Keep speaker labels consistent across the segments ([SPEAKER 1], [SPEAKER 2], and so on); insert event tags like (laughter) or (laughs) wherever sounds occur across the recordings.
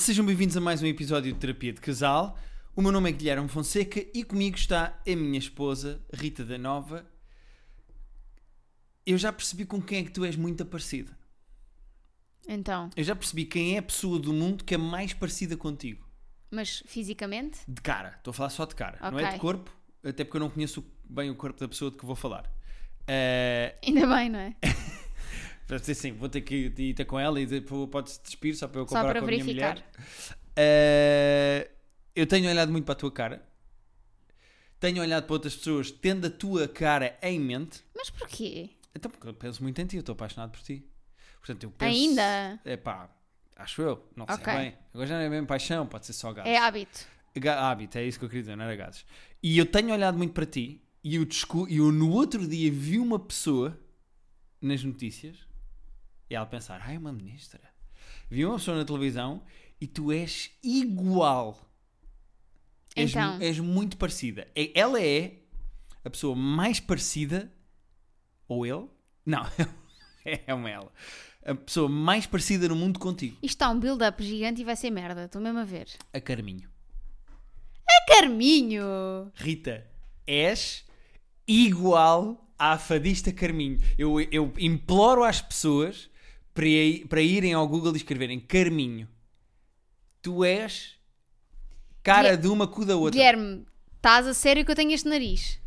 [SPEAKER 1] Sejam bem-vindos a mais um episódio de Terapia de Casal. O meu nome é Guilherme Fonseca e comigo está a minha esposa, Rita da Nova. Eu já percebi com quem é que tu és muito parecida.
[SPEAKER 2] Então,
[SPEAKER 1] Eu já percebi quem é a pessoa do mundo que é mais parecida contigo.
[SPEAKER 2] mas fisicamente?
[SPEAKER 1] De cara. Estou a falar só de cara. Não é de corpo, até porque eu não conheço bem o corpo da pessoa de que vou falar. Eh,
[SPEAKER 2] Ainda bem, não é? (laughs)
[SPEAKER 1] para dizer assim, vou ter que ir ter com ela e depois podes despir só para eu comparar
[SPEAKER 2] para
[SPEAKER 1] com a minha
[SPEAKER 2] verificar.
[SPEAKER 1] mulher. Eh, eu tenho olhado muito para a tua cara. Tenho olhado para outras pessoas tendo a tua cara em mente.
[SPEAKER 2] Mas porquê?
[SPEAKER 1] Então, porque eu penso muito em ti, eu estou apaixonado por ti. Portanto, eu penso.
[SPEAKER 2] Ainda?
[SPEAKER 1] É pá, acho eu, não sei
[SPEAKER 2] Ok.
[SPEAKER 1] bem. Agora já não é mesmo paixão, pode ser só gatos.
[SPEAKER 2] É hábito.
[SPEAKER 1] Ga- Hábito, é isso que eu queria dizer, não era gatos. E eu tenho olhado muito para ti e eu, descu- e eu no outro dia vi uma pessoa nas notícias e ela pensar, ai, uma ministra. Vi uma pessoa na televisão e tu és igual. És,
[SPEAKER 2] Então.
[SPEAKER 1] mu- és muito parecida. É- Ela é a pessoa mais parecida, ou ele? Não, (laughs) é uma ela. A pessoa mais parecida no mundo contigo.
[SPEAKER 2] Isto está um build-up gigante e vai ser merda. Estou mesmo a ver.
[SPEAKER 1] A Carminho.
[SPEAKER 2] Carminho!
[SPEAKER 1] Rita, és igual à fadista Carminho. Eu, eu imploro às pessoas para, irem ao Google e escreverem Carminho. Tu és cara de uma cu da outra.
[SPEAKER 2] Guilherme, estás a sério que eu tenho este nariz?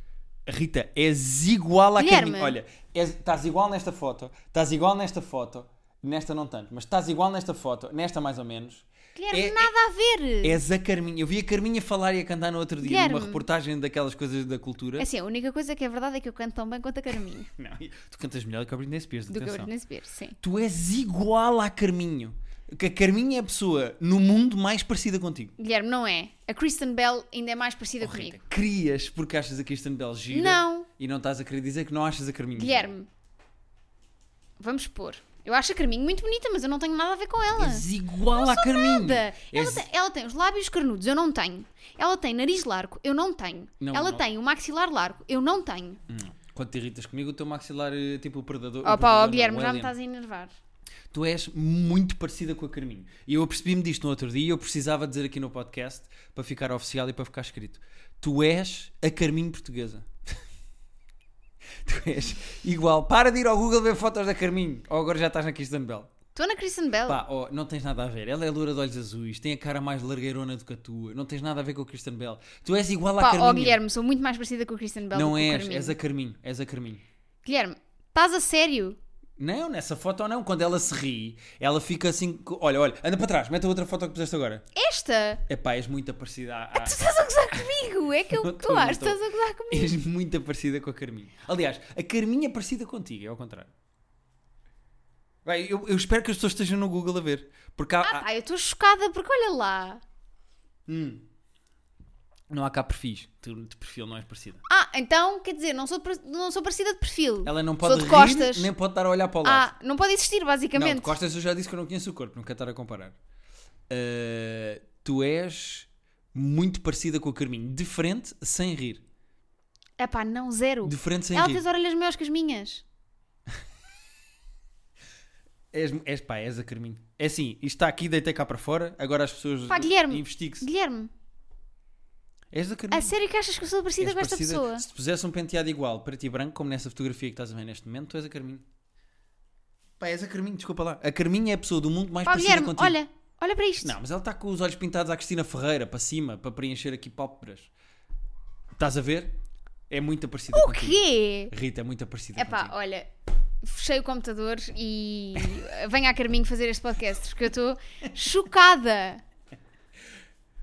[SPEAKER 1] Rita, és igual
[SPEAKER 2] Guilherme.
[SPEAKER 1] Carminho. Olha, és- estás igual nesta foto, estás igual nesta foto, nesta não tanto, mas estás igual nesta foto, nesta mais ou menos.
[SPEAKER 2] Guilherme,
[SPEAKER 1] É-
[SPEAKER 2] nada a ver!
[SPEAKER 1] És a Carminho. Eu vi a Carminha falar e a cantar no outro dia
[SPEAKER 2] Guilherme.
[SPEAKER 1] numa reportagem daquelas coisas da cultura.
[SPEAKER 2] Assim, a única coisa que é verdade é que eu canto tão bem quanto a Carminho. (laughs)
[SPEAKER 1] Não, tu cantas melhor que a Britney Spears,
[SPEAKER 2] do que a
[SPEAKER 1] atenção.
[SPEAKER 2] Britney Spears, sim.
[SPEAKER 1] Tu és igual à Carminho. Que a Carminho é a pessoa no mundo mais parecida contigo.
[SPEAKER 2] Guilherme, não é. A Kristen Bell ainda é mais parecida
[SPEAKER 1] Oh, Rita,
[SPEAKER 2] comigo.
[SPEAKER 1] Crias porque achas a Kristen Bell gira
[SPEAKER 2] Não.
[SPEAKER 1] e não estás a querer dizer que não achas a Carminho.
[SPEAKER 2] Guilherme, vamos expor. Eu acho a Carminho muito bonita, mas eu não tenho nada a ver com ela.
[SPEAKER 1] És igual à Carminho.
[SPEAKER 2] Nada. Ela,
[SPEAKER 1] És-
[SPEAKER 2] tem, ela tem os lábios carnudos, eu não tenho. Ela tem nariz largo, eu não tenho.
[SPEAKER 1] Não,
[SPEAKER 2] ela
[SPEAKER 1] não.
[SPEAKER 2] tem o maxilar largo, eu não tenho.
[SPEAKER 1] Hum, Quando te irritas comigo, o teu maxilar é tipo o predador. o
[SPEAKER 2] Opa, ó
[SPEAKER 1] não,
[SPEAKER 2] Guilherme,
[SPEAKER 1] o
[SPEAKER 2] já me
[SPEAKER 1] alien.
[SPEAKER 2] estás a enervar.
[SPEAKER 1] Tu és muito parecida com a Carminho. E eu percebi-me disto no outro dia e eu precisava dizer aqui no podcast para ficar oficial e para ficar escrito. Tu és a Carminho portuguesa. (laughs) tu és igual. Para de ir ao Google ver fotos da Carminho. Ou agora já estás na Kristen Bell.
[SPEAKER 2] Estou na Kristen Bell.
[SPEAKER 1] Pá, oh, não tens nada a ver. Ela é loura de olhos azuis, tem a cara mais largueirona do que a tua. Não tens nada a ver com a Kristen Bell. Tu és igual à
[SPEAKER 2] Pá,
[SPEAKER 1] Carminho.
[SPEAKER 2] ó Guilherme, sou muito mais parecida com a Kristen Bell do
[SPEAKER 1] não
[SPEAKER 2] que com o
[SPEAKER 1] és,
[SPEAKER 2] Carminho.
[SPEAKER 1] és a Carminho. És a Carminho.
[SPEAKER 2] Guilherme, estás a sério?
[SPEAKER 1] Não, nessa foto não. Quando ela se ri, ela fica assim. Olha, olha, anda para trás, mete a outra foto que puseste agora.
[SPEAKER 2] Esta?
[SPEAKER 1] Epá, és muito parecida à. à-
[SPEAKER 2] Tu estás a gozar comigo? É que eu (laughs)
[SPEAKER 1] tô.
[SPEAKER 2] estás a gozar comigo.
[SPEAKER 1] És muito parecida com a Carminha. Aliás, a Carminha é parecida contigo, é ao contrário. Vai, eu, eu espero que as pessoas estejam no Google a ver. Porque há,
[SPEAKER 2] Ah,
[SPEAKER 1] há-
[SPEAKER 2] pá, eu estou chocada porque olha lá.
[SPEAKER 1] Hum. Não há cá perfis. Tu de perfil não és parecida.
[SPEAKER 2] Ah, então, quer dizer, não sou, não sou parecida de perfil.
[SPEAKER 1] Ela não pode
[SPEAKER 2] Sou de
[SPEAKER 1] rir,
[SPEAKER 2] costas.
[SPEAKER 1] nem pode estar a olhar para o lado.
[SPEAKER 2] Ah, não pode existir,
[SPEAKER 1] não,
[SPEAKER 2] basicamente.
[SPEAKER 1] de costas eu já disse que eu não conheço o corpo, não quero estar a comparar. Uh, tu és muito parecida com a Carminho. De frente, sem rir.
[SPEAKER 2] É pá, não, zero.
[SPEAKER 1] De frente, sem
[SPEAKER 2] Ela
[SPEAKER 1] rir.
[SPEAKER 2] tem as orelhas maiores que as minhas. (laughs)
[SPEAKER 1] És, és pá, és a Carminho. É assim, isto está aqui, deitei cá para fora, agora as pessoas
[SPEAKER 2] Pá, Guilherme. Guilherme,
[SPEAKER 1] És a Carminho.
[SPEAKER 2] a sério que achas que eu sou parecida
[SPEAKER 1] És
[SPEAKER 2] com esta
[SPEAKER 1] parecida-
[SPEAKER 2] pessoa?
[SPEAKER 1] Se te pusesse um penteado igual, preto e branco, como nessa fotografia que estás a ver neste momento, tu és a Carminho. Pá, és a Carminho, desculpa lá. A Carminho é a pessoa do mundo mais
[SPEAKER 2] Pá,
[SPEAKER 1] parecida
[SPEAKER 2] Guilherme,
[SPEAKER 1] contigo.
[SPEAKER 2] olha, olha para isto.
[SPEAKER 1] Não, mas ela está com os olhos pintados à Cristina Ferreira, para cima, para preencher aqui pálpebras. Estás a ver? É muito parecida
[SPEAKER 2] O
[SPEAKER 1] contigo.
[SPEAKER 2] quê?
[SPEAKER 1] Rita, é muito parecida
[SPEAKER 2] É pá,
[SPEAKER 1] contigo.
[SPEAKER 2] olha, fechei o computador e venha a Carminho fazer este podcast, porque eu estou (laughs) chocada.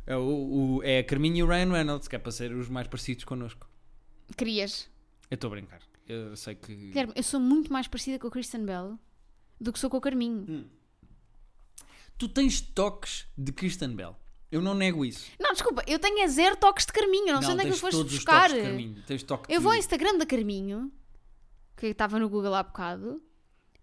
[SPEAKER 1] É, o, o- é a Carminho e o Ryan Reynolds, que é para ser os mais parecidos connosco.
[SPEAKER 2] Querias?
[SPEAKER 1] Eu estou a brincar. Eu sei que...
[SPEAKER 2] Guilherme, eu sou muito mais parecida com a Kristen Bell do que sou com o Carminho.
[SPEAKER 1] Hum. Tu tens toques de Kristen Bell. Eu não nego isso.
[SPEAKER 2] Não, desculpa, eu tenho a zero toques de Carminho, eu não, sei onde é que os foste buscar.
[SPEAKER 1] toques de Carminho. Tens toque
[SPEAKER 2] Eu
[SPEAKER 1] de-
[SPEAKER 2] vou ao Instagram da Carminho, que estava no Google há bocado.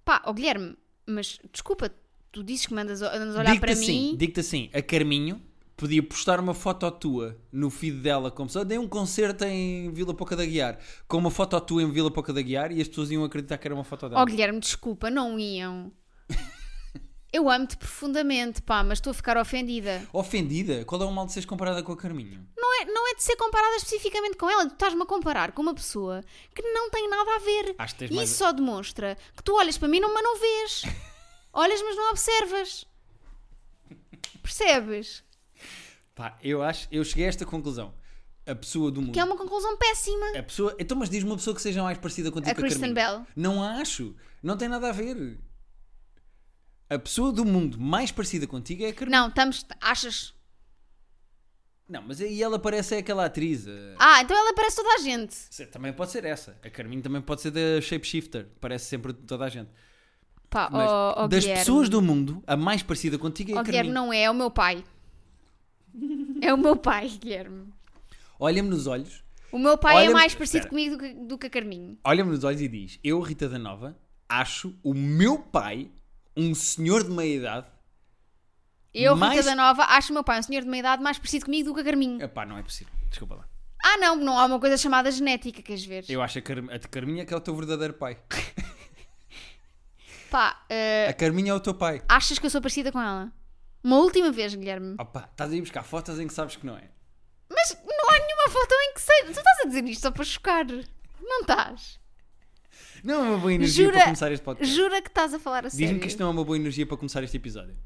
[SPEAKER 2] Pá, ó Guilherme, mas desculpa, tu dizes que mandas, andas olhar para
[SPEAKER 1] assim,
[SPEAKER 2] mim.
[SPEAKER 1] digo-te assim, a Carminho podia postar uma foto tua no feed dela como se dei um concerto em Vila Pouca da Guiar com uma foto tua em Vila Pouca da Guiar e as pessoas iam acreditar que era uma foto dela.
[SPEAKER 2] Ó Guilherme, desculpa, não iam. (laughs) Eu amo-te profundamente, pá, mas estou a ficar ofendida.
[SPEAKER 1] Ofendida? Qual é o mal de seres comparada com a Carminho?
[SPEAKER 2] Não é, não é de ser comparada especificamente com ela, tu estás-me a comparar com uma pessoa que não tem nada a ver.
[SPEAKER 1] Acho que tens mais.
[SPEAKER 2] isso só demonstra que tu olhas para mim, não, mas não vês. (laughs) Olhas, mas não observas. Percebes?
[SPEAKER 1] Pá, eu acho. Eu cheguei a esta conclusão. A pessoa do mundo.
[SPEAKER 2] Que é uma conclusão péssima.
[SPEAKER 1] A pessoa. Então, mas diz-me uma pessoa que seja mais parecida contigo
[SPEAKER 2] A
[SPEAKER 1] que a
[SPEAKER 2] Kristen
[SPEAKER 1] Carminho.
[SPEAKER 2] Bell.
[SPEAKER 1] Não acho. Não tem nada a ver. A pessoa do mundo mais parecida contigo é a Carminho.
[SPEAKER 2] Não, estamos. Achas?
[SPEAKER 1] Não, mas aí ela parece é aquela atriz. eh,
[SPEAKER 2] Ah, então ela parece toda a gente.
[SPEAKER 1] Também pode ser essa. A Carminho também pode ser da Shapeshifter. Parece sempre toda a gente.
[SPEAKER 2] Pá,
[SPEAKER 1] Mas das
[SPEAKER 2] Guilherme.
[SPEAKER 1] pessoas do mundo, a mais parecida contigo é a
[SPEAKER 2] Oh, Guilherme,
[SPEAKER 1] Carminho.
[SPEAKER 2] não é, é o meu pai. É o meu pai, Guilherme.
[SPEAKER 1] Olha-me nos olhos.
[SPEAKER 2] O meu pai é mais parecido
[SPEAKER 1] Espera.
[SPEAKER 2] comigo do que, do que a Carminho.
[SPEAKER 1] Olha-me nos olhos e diz: Eu, Rita da Nova, acho o meu pai um senhor de meia idade.
[SPEAKER 2] Eu,
[SPEAKER 1] Mais-
[SPEAKER 2] Rita da Nova, acho o meu pai um senhor de meia idade mais parecido comigo do que a Carminho.
[SPEAKER 1] Epá, não é possível. Desculpa lá.
[SPEAKER 2] Ah, não, não há uma coisa chamada genética, queres ver?
[SPEAKER 1] Eu acho a, Car a Carminha que é o teu verdadeiro pai.
[SPEAKER 2] Pá, (laughs) eh,
[SPEAKER 1] A Carminha é o teu pai.
[SPEAKER 2] achas que eu sou parecida com ela? Uma última vez, Guilherme.
[SPEAKER 1] Opa, estás a ir buscar fotos em que sabes que não é.
[SPEAKER 2] Mas não há nenhuma foto em que seja. Tu estás a dizer isto só para chocar. Não estás?
[SPEAKER 1] Não é uma boa energia
[SPEAKER 2] Jura-
[SPEAKER 1] para começar este podcast.
[SPEAKER 2] Jura que estás a falar a sério?
[SPEAKER 1] Diz-me que isto não é uma boa energia para começar este episódio.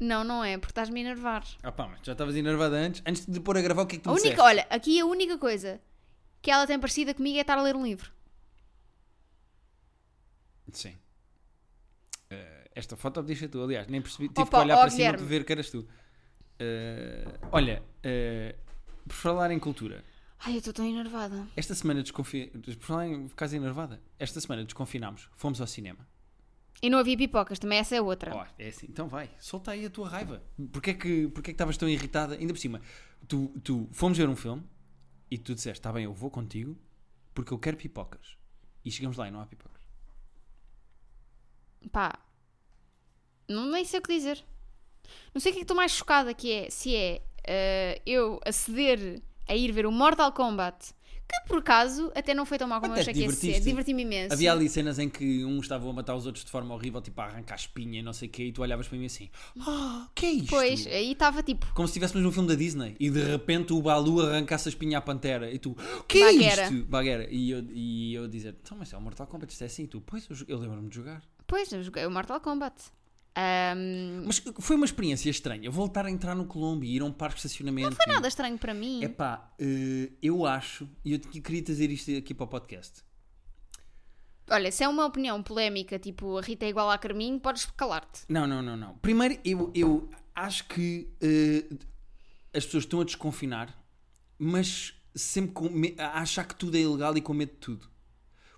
[SPEAKER 2] Não, não é, porque estás-me a enervar.
[SPEAKER 1] Opa, mas já estavas enervada antes. Antes de pôr a gravar, o que é que tu
[SPEAKER 2] A única,
[SPEAKER 1] disseste?
[SPEAKER 2] olha, aqui a única coisa que ela tem parecida comigo é estar a ler um livro.
[SPEAKER 1] Sim. Esta foto podia ser tu, aliás. Nem percebi. Tive
[SPEAKER 2] Opa,
[SPEAKER 1] que olhar
[SPEAKER 2] ó,
[SPEAKER 1] para cima
[SPEAKER 2] Guilherme.
[SPEAKER 1] para ver que eras tu. Eh, olha, eh, por falar em cultura,
[SPEAKER 2] Ai, eu estou tão enervada.
[SPEAKER 1] esta semana desconfi... Por falar em ficares enervada, esta semana desconfinámos, fomos ao cinema.
[SPEAKER 2] E não havia pipocas, também essa é outra.
[SPEAKER 1] Ó, é assim, então vai, solta aí a tua raiva. Porquê é que, porquê é que estavas tão irritada? Ainda por cima, tu, tu fomos ver um filme e tu disseste, está bem, eu vou contigo porque eu quero pipocas. E chegamos lá e não há pipocas.
[SPEAKER 2] Pá, não nem sei o que dizer. Não sei o que é que estou mais chocada que é, se é eh, eu aceder a ir ver o Mortal Kombat, que por acaso até não foi tão mal como
[SPEAKER 1] Até
[SPEAKER 2] eu achei que ia ser. Diverti-me imenso.
[SPEAKER 1] Havia ali cenas em que uns estavam a matar os outros de forma horrível, tipo a arrancar espinha e não sei o quê, e tu olhavas para mim assim, ah, que é isto?
[SPEAKER 2] Pois, aí estava tipo,
[SPEAKER 1] Como se estivéssemos num filme da Disney e de repente o Balu arrancasse a espinha à pantera e tu, que é
[SPEAKER 2] Baguera.
[SPEAKER 1] isto? Baguera. E eu, e eu dizer, então, mas é o Mortal Kombat, isto é assim, e tu, pois, eu, eu lembro-me de jogar.
[SPEAKER 2] pois, eu joguei o Mortal Kombat. Ahm,
[SPEAKER 1] Mas foi uma experiência estranha. Voltar a entrar no Colombo e ir a um parque de estacionamento.
[SPEAKER 2] não foi nada estranho para mim.
[SPEAKER 1] É pá, eu acho, e eu queria trazer isto aqui para o podcast.
[SPEAKER 2] Olha, se é uma opinião polémica, tipo a Rita é igual à Carminho, podes calar-te.
[SPEAKER 1] Não, não, não, não. Primeiro, eu, eu acho que eh, as pessoas estão a desconfinar, mas sempre com a achar que tudo é ilegal e com medo de tudo.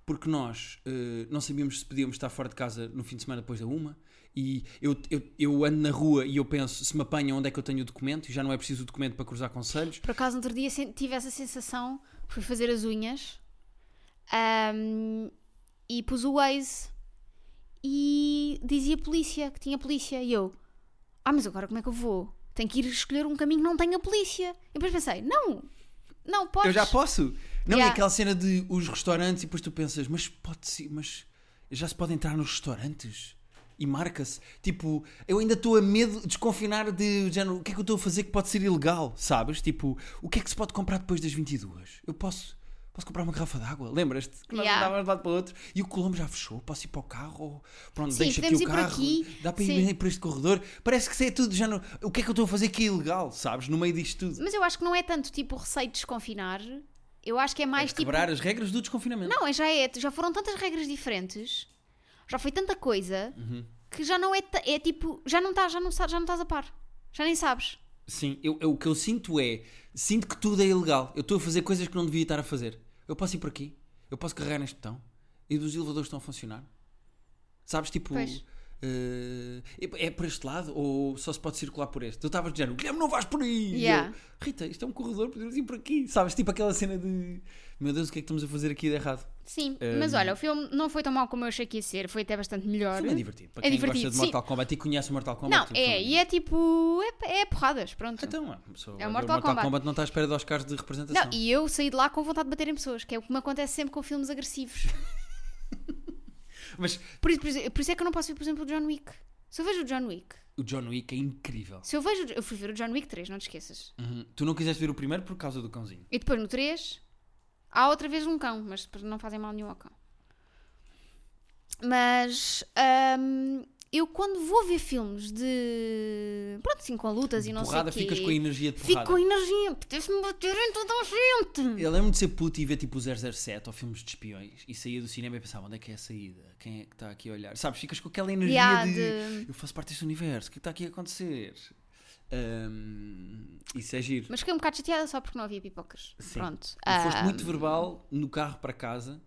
[SPEAKER 1] Porque nós eh, não sabíamos se podíamos estar fora de casa no fim de semana depois da uma. E eu, eu, eu ando na rua e eu penso, se me apanham, onde é que eu tenho o documento? E já não é preciso o documento para cruzar conselhos.
[SPEAKER 2] Por acaso, outro dia tive essa sensação, fui fazer as unhas ahm, e pus o Waze e dizia polícia, que tinha polícia. E eu, ah, mas agora como é que eu vou? Tenho que ir escolher um caminho que não tenha polícia. E depois pensei, não, não, podes.
[SPEAKER 1] Eu já posso. Não,
[SPEAKER 2] Yeah.
[SPEAKER 1] é aquela cena de os restaurantes e depois tu pensas, mas pode ser, mas já se pode entrar nos restaurantes? E marca-se. Tipo, eu ainda estou a medo de desconfinar de género, o que é que eu estou a fazer que pode ser ilegal, sabes? Tipo, o que é que se pode comprar depois das 22? Eu posso, posso comprar uma garrafa de água, lembras-te? Que nós
[SPEAKER 2] Yeah.
[SPEAKER 1] andávamos de lado para o outro e o Colombo já fechou, posso ir para o carro? Pronto,
[SPEAKER 2] Sim,
[SPEAKER 1] deixa aqui o carro,
[SPEAKER 2] aqui.
[SPEAKER 1] dá para ir
[SPEAKER 2] Sim.
[SPEAKER 1] por este corredor. Parece que isso é tudo género, o que é que eu estou a fazer que é ilegal, sabes? No meio disto tudo.
[SPEAKER 2] Mas eu acho que não é tanto tipo receio de desconfinar. Eu acho que é mais
[SPEAKER 1] É
[SPEAKER 2] tipo.
[SPEAKER 1] quebrar as regras do desconfinamento.
[SPEAKER 2] Não, é já é. Já foram tantas regras diferentes, já foi tanta coisa
[SPEAKER 1] Uhum.
[SPEAKER 2] que já não é. É tipo. Já não estás, já não, já não estás a par. Já nem sabes.
[SPEAKER 1] Sim, eu, eu- o que eu sinto é, sinto que tudo é ilegal. Eu estou a fazer coisas que não devia estar a fazer. Eu posso ir por aqui, eu posso carregar neste botão e os elevadores estão a funcionar. Sabes, tipo,
[SPEAKER 2] Pois.
[SPEAKER 1] Eh, é, é por este lado ou só se pode circular por este? Tu estavas dizendo, Guilherme, não vais por aí!
[SPEAKER 2] Yeah.
[SPEAKER 1] eu, Rita, isto é um corredor, podemos ir por aqui. Sabes, tipo aquela cena de, meu Deus, o que é que estamos a fazer aqui de errado?
[SPEAKER 2] Sim,
[SPEAKER 1] Um,
[SPEAKER 2] mas olha, o filme não foi tão mau como eu achei que ia ser, foi até bastante melhor.
[SPEAKER 1] Foi bem divertido. Para
[SPEAKER 2] É
[SPEAKER 1] quem
[SPEAKER 2] divertido,
[SPEAKER 1] gosta de
[SPEAKER 2] sim.
[SPEAKER 1] Mortal Kombat e conhece o Mortal Kombat.
[SPEAKER 2] Não, é,
[SPEAKER 1] bem
[SPEAKER 2] e é tipo. É, é porradas, pronto.
[SPEAKER 1] Então, pessoa
[SPEAKER 2] É o
[SPEAKER 1] ver
[SPEAKER 2] Mortal Kombat.
[SPEAKER 1] não está à espera de Oscars de representação.
[SPEAKER 2] Não, e eu saí de lá com vontade de bater em pessoas, que é o que me acontece sempre com filmes agressivos. (laughs)
[SPEAKER 1] Mas
[SPEAKER 2] Por isso, por isso, por isso é que eu não posso ver, por exemplo, o John Wick. Se eu vejo o John Wick,
[SPEAKER 1] O John Wick é incrível.
[SPEAKER 2] se eu vejo. Eu fui ver o John Wick 3, não te esqueças.
[SPEAKER 1] Uhum. Tu não quiseste ver o primeiro por causa do cãozinho.
[SPEAKER 2] E depois no 3 há outra vez um cão, mas depois não fazem mal nenhum ao cão. Mas hum, eu quando vou ver filmes de. Pronto, assim, com lutas e não
[SPEAKER 1] porrada,
[SPEAKER 2] sei o quê.
[SPEAKER 1] ficas com a energia de
[SPEAKER 2] Fico
[SPEAKER 1] porrada.
[SPEAKER 2] com energia, apetece-me bater em toda a gente.
[SPEAKER 1] Eu lembro de ser puto e ver tipo o 007 ou filmes de espiões e saía do cinema e pensava onde é que é a saída? Quem é que está aqui a olhar? Sabes, ficas com aquela energia
[SPEAKER 2] Yeah,
[SPEAKER 1] de,
[SPEAKER 2] de-
[SPEAKER 1] eu faço parte deste universo, o que está aqui a acontecer? Hum, isso é giro.
[SPEAKER 2] Mas fiquei um bocado chateada só porque não havia pipocas.
[SPEAKER 1] Sim.
[SPEAKER 2] Pronto.
[SPEAKER 1] E foste muito verbal no carro para casa,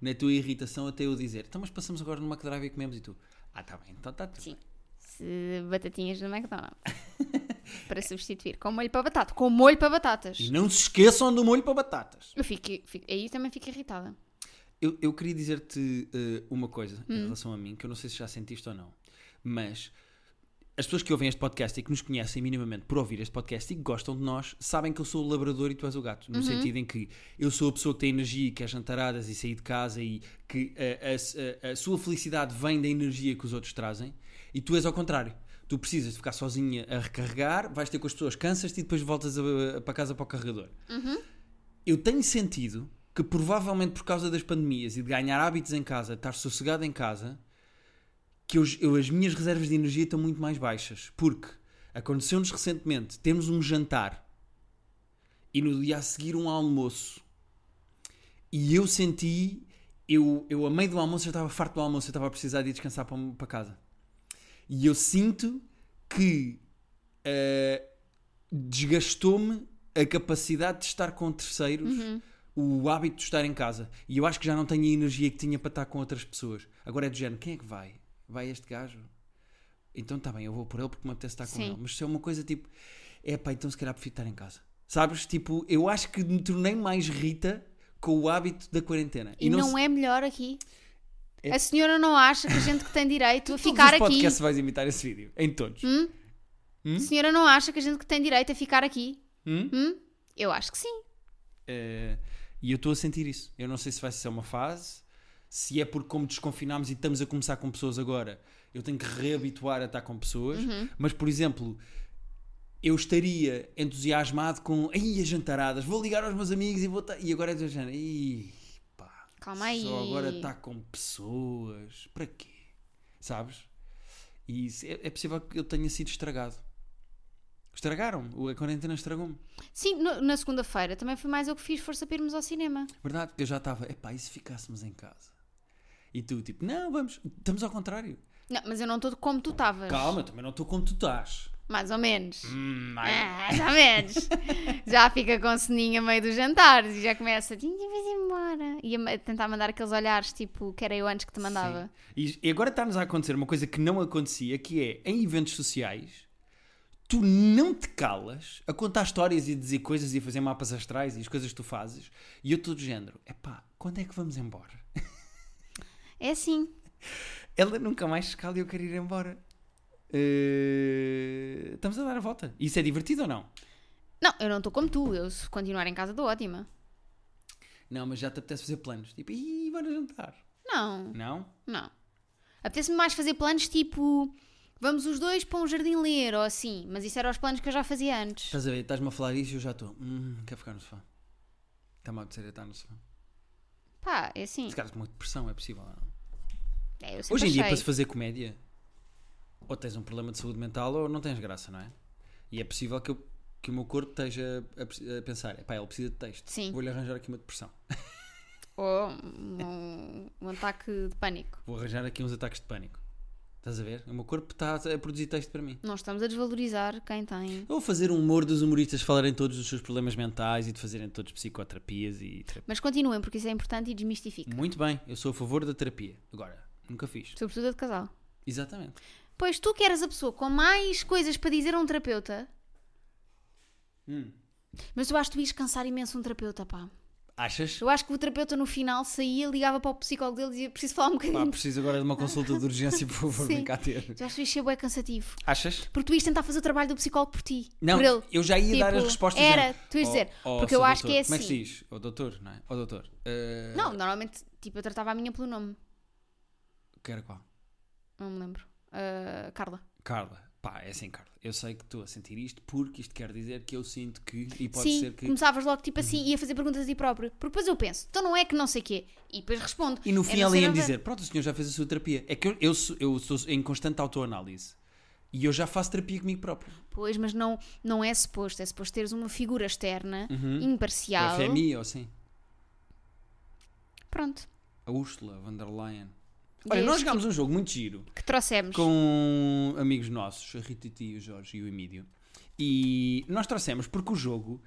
[SPEAKER 1] na tua irritação, até eu dizer: então, mas passamos agora numa drive e comemos e tu, ah, tá bem, então está tudo.
[SPEAKER 2] Sim. Se batatinhas do McDonald's. (laughs) para substituir. Com molho para batata. Com molho para batatas.
[SPEAKER 1] E não se esqueçam do molho para batatas.
[SPEAKER 2] Eu fico, fico- aí também fico irritada.
[SPEAKER 1] Eu, eu queria dizer-te eh, uma coisa
[SPEAKER 2] Hum.
[SPEAKER 1] em relação a mim, que eu não sei se já sentiste ou não, mas as pessoas que ouvem este podcast e que nos conhecem minimamente por ouvir este podcast e que gostam de nós, sabem que eu sou o labrador e tu és o gato. No
[SPEAKER 2] Uhum.
[SPEAKER 1] sentido em que eu sou a pessoa que tem energia e quer jantaradas e sair de casa e que a, a- a- sua felicidade vem da energia que os outros trazem e tu és ao contrário. Tu precisas de ficar sozinha a recarregar, vais ter com as pessoas, cansas-te e depois voltas a- para casa para o carregador eu tenho sentido que provavelmente por causa das pandemias e de ganhar hábitos em casa, de estar sossegado em casa, que eu, eu- as minhas reservas de energia estão muito mais baixas. Porque aconteceu-nos recentemente, temos um jantar e no dia a seguir um almoço. E eu senti, eu, eu a meio do almoço já estava farto do almoço, eu estava a precisar de ir descansar para, para casa. E eu sinto que eh, desgastou-me a capacidade de estar com terceiros, o hábito de estar em casa. E eu acho que já não tenho a energia que tinha para estar com outras pessoas. Agora é do género, quem é que vai? Vai este gajo? Então está bem, eu vou por ele porque me apetece estar com
[SPEAKER 2] Sim.
[SPEAKER 1] ele. Mas se é uma coisa tipo, é pá, então se calhar prefiro estar em casa. Sabes? Tipo, eu acho que me tornei mais Rita com o hábito da quarentena.
[SPEAKER 2] E, não,
[SPEAKER 1] se-
[SPEAKER 2] é melhor aqui.
[SPEAKER 1] É-
[SPEAKER 2] A senhora não acha que a gente que tem direito a
[SPEAKER 1] Todos
[SPEAKER 2] ficar
[SPEAKER 1] os
[SPEAKER 2] aqui.
[SPEAKER 1] podcasts vais imitar esse vídeo. Em todos.
[SPEAKER 2] A senhora não acha que a gente que tem direito a ficar aqui.
[SPEAKER 1] Hum?
[SPEAKER 2] Hum? Eu acho que sim.
[SPEAKER 1] Eh, e eu estou a sentir isso. Eu não sei se vai ser uma fase, se é porque como desconfinámos e estamos a começar com pessoas agora, eu tenho que reabituar a estar com pessoas. Mas, por exemplo, eu estaria entusiasmado com aí as jantaradas, vou ligar aos meus amigos e vou estar... E agora é "Ih, pá,
[SPEAKER 2] Calma aí.
[SPEAKER 1] Só agora está com pessoas, para quê? Sabes? E é, é possível que eu tenha sido estragado. Estragaram, a quarentena estragou-me.
[SPEAKER 2] Sim, no- na segunda-feira também foi mais eu que fiz força para irmos ao cinema.
[SPEAKER 1] Verdade, porque eu já estava, epá, e se ficássemos em casa? E tu, tipo, não, vamos, estamos ao contrário.
[SPEAKER 2] Não, mas eu não estou como tu estavas.
[SPEAKER 1] Calma, também não estou como tu estás.
[SPEAKER 2] Mais ou menos.
[SPEAKER 1] Hum, ai,
[SPEAKER 2] Ah, mais ou menos. (laughs) já fica com soninho a meio dos jantares e já começa a "Tinha de ir embora. E a tentar mandar aqueles olhares tipo que era eu antes que te mandava.
[SPEAKER 1] E, e agora está-nos a acontecer uma coisa que não acontecia, que é, em eventos sociais, tu não te calas a contar histórias e dizer coisas e fazer mapas astrais e as coisas que tu fazes. E eu estou do género, epá, quando é que vamos embora?
[SPEAKER 2] É assim.
[SPEAKER 1] Ela nunca mais se cala e eu quero ir embora. Eh, estamos a dar a volta. Isso é divertido ou não?
[SPEAKER 2] Não, eu não estou como tu. Eu se continuar em casa estou ótima.
[SPEAKER 1] Não, mas já te apetece fazer planos. Tipo, ih, bora jantar.
[SPEAKER 2] Não,
[SPEAKER 1] Não?
[SPEAKER 2] não. Apetece-me mais fazer planos tipo vamos os dois para um jardim ler ou assim. Mas isso eram os planos que eu já fazia antes.
[SPEAKER 1] Estás a ver, estás-me a falar isso e eu já estou. Hum, quero ficar no sofá. Está-me a apetecer estar no sofá.
[SPEAKER 2] Pá, é assim.
[SPEAKER 1] Se calhar com uma depressão, é possível. Não?
[SPEAKER 2] É,
[SPEAKER 1] Hoje em dia, para se fazer comédia, ou tens um problema de saúde mental ou não tens graça, não é? E é possível que, eu- que o meu corpo esteja a, a pensar: epá, ele precisa de texto.
[SPEAKER 2] Sim.
[SPEAKER 1] Vou-lhe arranjar aqui uma depressão. (laughs)
[SPEAKER 2] Ou um, um ataque de pânico.
[SPEAKER 1] Vou arranjar aqui uns ataques de pânico. Estás a ver? O meu corpo está a produzir texto para mim.
[SPEAKER 2] Não estamos a desvalorizar quem tem.
[SPEAKER 1] Vou fazer um humor dos humoristas falarem todos dos seus problemas mentais e de fazerem todos psicoterapias e terapia.
[SPEAKER 2] Mas continuem, porque isso é importante e desmistifica.
[SPEAKER 1] Muito bem, eu sou a favor da terapia. Agora, nunca fiz.
[SPEAKER 2] Sobretudo a de casal.
[SPEAKER 1] Exatamente.
[SPEAKER 2] Pois tu que eras a pessoa com mais coisas para dizer a um terapeuta,
[SPEAKER 1] Hum.
[SPEAKER 2] mas eu acho que tu ias cansar imenso um terapeuta, pá.
[SPEAKER 1] Achas?
[SPEAKER 2] Eu acho que o terapeuta no final saía, ligava para o psicólogo dele e dizia: preciso falar um
[SPEAKER 1] Pá,
[SPEAKER 2] bocadinho.
[SPEAKER 1] preciso agora de uma consulta de urgência, por favor, (laughs) vem cá ter.
[SPEAKER 2] Eu acho que isso bué cansativo.
[SPEAKER 1] Achas?
[SPEAKER 2] Porque tu ias tentar fazer o trabalho do psicólogo por ti.
[SPEAKER 1] Não,
[SPEAKER 2] por ele.
[SPEAKER 1] eu já ia dar as
[SPEAKER 2] Tipo,
[SPEAKER 1] respostas.
[SPEAKER 2] Era, tu ias
[SPEAKER 1] "Oh,
[SPEAKER 2] dizer.
[SPEAKER 1] oh,
[SPEAKER 2] porque eu
[SPEAKER 1] seu
[SPEAKER 2] acho que é
[SPEAKER 1] doutor." Como é que se
[SPEAKER 2] assim.
[SPEAKER 1] diz? O doutor, não é? O doutor. Eh,
[SPEAKER 2] Não, normalmente, tipo, eu tratava a minha pelo nome.
[SPEAKER 1] Que era qual?
[SPEAKER 2] Não me lembro. ah, Carla.
[SPEAKER 1] Carla, pá, é assim, Carla. Eu sei que estou a sentir isto porque isto quer dizer que eu sinto que. E pode
[SPEAKER 2] Sim,
[SPEAKER 1] ser que.
[SPEAKER 2] começavas logo tipo assim e a fazer perguntas a ti próprio. Porque depois eu penso, então não é que não sei quê. E depois respondo.
[SPEAKER 1] E no
[SPEAKER 2] "É
[SPEAKER 1] fim ela ia-me
[SPEAKER 2] nada."
[SPEAKER 1] dizer: Pronto, o senhor já fez a sua terapia. É que eu, eu, sou- eu estou em constante autoanálise. E eu já faço terapia comigo próprio.
[SPEAKER 2] Pois, mas não, não é suposto. É suposto teres uma figura externa,
[SPEAKER 1] Uhum.
[SPEAKER 2] imparcial.
[SPEAKER 1] FMI ou assim.
[SPEAKER 2] Pronto.
[SPEAKER 1] A Úrsula von der Leyen. Olha, nós jogámos um jogo muito giro
[SPEAKER 2] que trouxemos.
[SPEAKER 1] com amigos nossos, a Rita Titi, o Jorge e o Emílio. E nós trouxemos porque o jogo,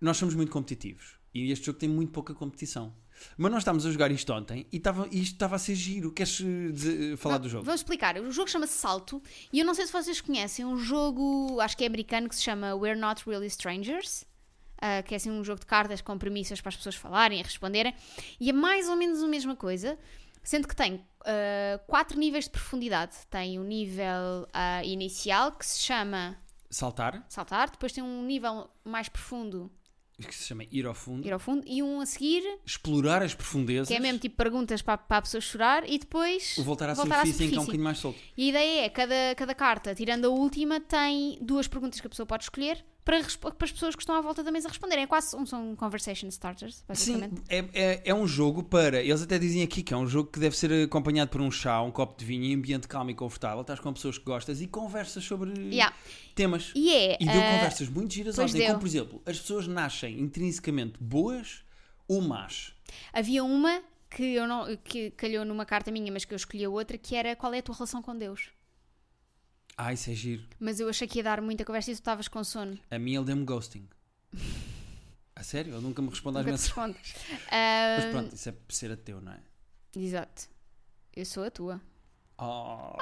[SPEAKER 1] nós somos muito competitivos. E este jogo tem muito pouca competição. Mas nós estávamos a jogar isto ontem e, estava, isto estava a ser giro. Queres eh, dizer- falar do jogo?
[SPEAKER 2] Vamos explicar. O jogo chama-se Salto e eu não sei se vocês conhecem um jogo, acho que é americano, que se chama We're Not Really Strangers. ah, que é assim um jogo de cartas com premissas para as pessoas falarem e responderem. E é mais ou menos a mesma coisa, sendo que tem ah, quatro níveis de profundidade. Tem o nível ah, inicial, que se chama
[SPEAKER 1] Saltar,
[SPEAKER 2] saltar, depois tem um nível mais profundo,
[SPEAKER 1] que se chama ir ao fundo.
[SPEAKER 2] ir ao fundo, e um a seguir,
[SPEAKER 1] Explorar as profundezas.
[SPEAKER 2] que é mesmo tipo perguntas para, para a pessoa chorar, e depois
[SPEAKER 1] O voltar à
[SPEAKER 2] voltar
[SPEAKER 1] superfície em que é um bocadinho mais solto.
[SPEAKER 2] E a ideia é, cada, cada carta, tirando a última, tem duas perguntas que a pessoa pode escolher para, para as pessoas que estão à volta da mesa responderem. É quase um, são conversation starters, basicamente.
[SPEAKER 1] Sim, é, é, é um jogo para. Eles até dizem aqui que é um jogo que deve ser acompanhado por um chá, um copo de vinho em ambiente calmo e confortável. Estás com pessoas que gostas e conversas sobre
[SPEAKER 2] Yeah.
[SPEAKER 1] temas.
[SPEAKER 2] E é.
[SPEAKER 1] E deu
[SPEAKER 2] ah,
[SPEAKER 1] conversas muito giras ontem, como por exemplo, as pessoas nascem intrinsecamente boas ou más.
[SPEAKER 2] Havia uma que, eu não, que calhou numa carta minha, mas que eu escolhi a outra, que era qual é a tua relação com Deus.
[SPEAKER 1] Ah, isso é giro.
[SPEAKER 2] Mas eu achei que ia dar muita conversa e tu estavas com sono.
[SPEAKER 1] A mim ele deu-me ghosting. (laughs) A sério? Ele nunca me responde às
[SPEAKER 2] Nunca
[SPEAKER 1] mensagens.
[SPEAKER 2] respondes. Ah, (laughs)
[SPEAKER 1] Mas pronto, isso é por ser ateu, não é?
[SPEAKER 2] Exato. Eu sou a tua.
[SPEAKER 1] Oh,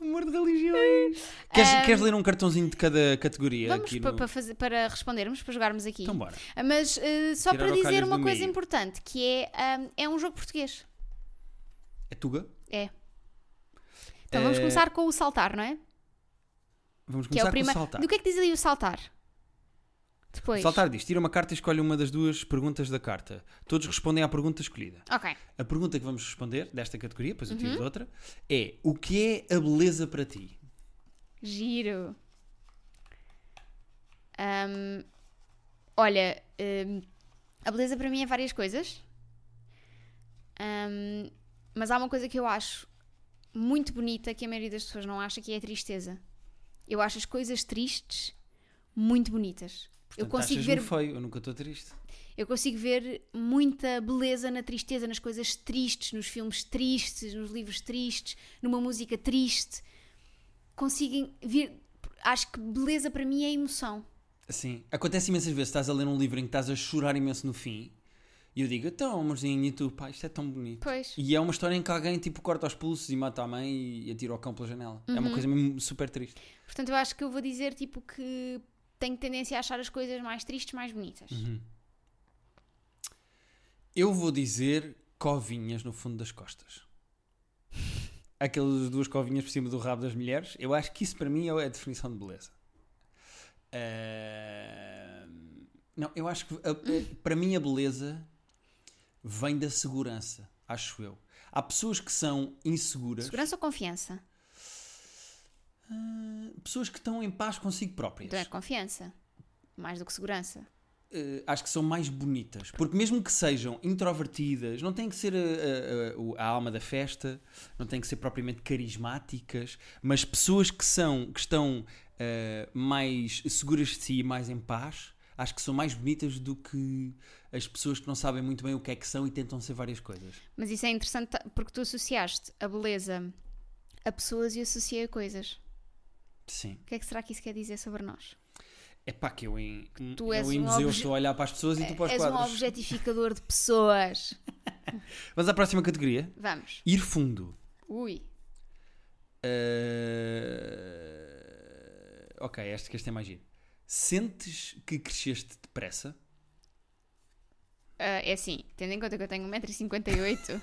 [SPEAKER 1] amor de religiões. Queres, queres ler um cartãozinho de cada categoria
[SPEAKER 2] Vamos
[SPEAKER 1] aqui
[SPEAKER 2] pa-
[SPEAKER 1] no...
[SPEAKER 2] para, fazer, para respondermos, para jogarmos aqui.
[SPEAKER 1] Então bora.
[SPEAKER 2] Ah, Mas eh, só
[SPEAKER 1] Tirar
[SPEAKER 2] para dizer uma coisa
[SPEAKER 1] meio.
[SPEAKER 2] importante, que é, ah, é um jogo português.
[SPEAKER 1] É Tuga?
[SPEAKER 2] É. Então vamos
[SPEAKER 1] Eh,
[SPEAKER 2] começar com o saltar, não é?
[SPEAKER 1] Vamos
[SPEAKER 2] Que é
[SPEAKER 1] começar
[SPEAKER 2] o primeiro.
[SPEAKER 1] o saltar.
[SPEAKER 2] Do que é que diz ali o saltar? Depois.
[SPEAKER 1] Saltar diz, tira uma carta e escolhe uma das duas perguntas da carta. Todos respondem à pergunta escolhida.
[SPEAKER 2] Ok.
[SPEAKER 1] A pergunta que vamos responder desta categoria, depois eu
[SPEAKER 2] Uhum.
[SPEAKER 1] tiro de outra, é o que é a beleza para ti?
[SPEAKER 2] Giro. Ahm, olha, ahm, a beleza para mim é várias coisas. Ahm, mas há uma coisa que eu acho muito bonita que a maioria das pessoas não acha, que é a tristeza. Eu acho as coisas tristes muito bonitas. eu
[SPEAKER 1] Portanto,
[SPEAKER 2] consigo
[SPEAKER 1] achas-me
[SPEAKER 2] ver
[SPEAKER 1] feio, eu nunca estou triste.
[SPEAKER 2] Eu consigo ver muita beleza na tristeza, nas coisas tristes, nos filmes tristes, nos livros tristes, numa música triste. Consigo ver. Acho que beleza para mim é emoção.
[SPEAKER 1] Assim, acontece imensas vezes, estás a ler um livro em que estás a chorar imenso no fim, e eu digo, então, amorzinho, e tu, pá, isto é tão bonito.
[SPEAKER 2] Pois.
[SPEAKER 1] E é uma história em que alguém, tipo, corta os pulsos e mata a mãe e atira o cão pela janela. É uma
[SPEAKER 2] Uhum.
[SPEAKER 1] coisa mesmo super triste.
[SPEAKER 2] Portanto, eu acho que eu vou dizer tipo que tenho tendência a achar as coisas mais tristes mais bonitas.
[SPEAKER 1] Uhum. Eu vou dizer covinhas no fundo das costas. (laughs) Aquelas duas covinhas por cima do rabo das mulheres. Eu acho que isso para mim é a definição de beleza. Ah, Não, eu acho que a- a- para mim a beleza vem da segurança, acho eu. Há pessoas que são inseguras,
[SPEAKER 2] Segurança ou confiança?
[SPEAKER 1] pessoas que estão em paz consigo próprias.
[SPEAKER 2] Então é confiança. Mais do que segurança.
[SPEAKER 1] eh, acho que são mais bonitas. Porque mesmo que sejam introvertidas, não têm que ser a, a- a- a alma da festa, não têm que ser propriamente carismáticas, mas pessoas que são, que estão eh, mais seguras de si e mais em paz, acho que são mais bonitas do que as pessoas que não sabem muito bem o que é que são e tentam ser várias coisas.
[SPEAKER 2] Mas isso é interessante porque tu associaste a beleza a pessoas e associei a coisas.
[SPEAKER 1] Sim.
[SPEAKER 2] O que é que será que isso quer dizer sobre nós?
[SPEAKER 1] É pá, que eu em,
[SPEAKER 2] Tu
[SPEAKER 1] eu
[SPEAKER 2] és
[SPEAKER 1] em
[SPEAKER 2] um
[SPEAKER 1] museu
[SPEAKER 2] obje-
[SPEAKER 1] estou a olhar para as pessoas e tu para os
[SPEAKER 2] És um
[SPEAKER 1] quadros.
[SPEAKER 2] objetificador de pessoas. (laughs)
[SPEAKER 1] Vamos à próxima categoria.
[SPEAKER 2] Vamos.
[SPEAKER 1] Ir fundo.
[SPEAKER 2] Ui.
[SPEAKER 1] Eh, Ok, este que este é mais giro. Sentes que cresceste depressa?
[SPEAKER 2] Ah, é assim, tendo em conta que eu tenho 1,58m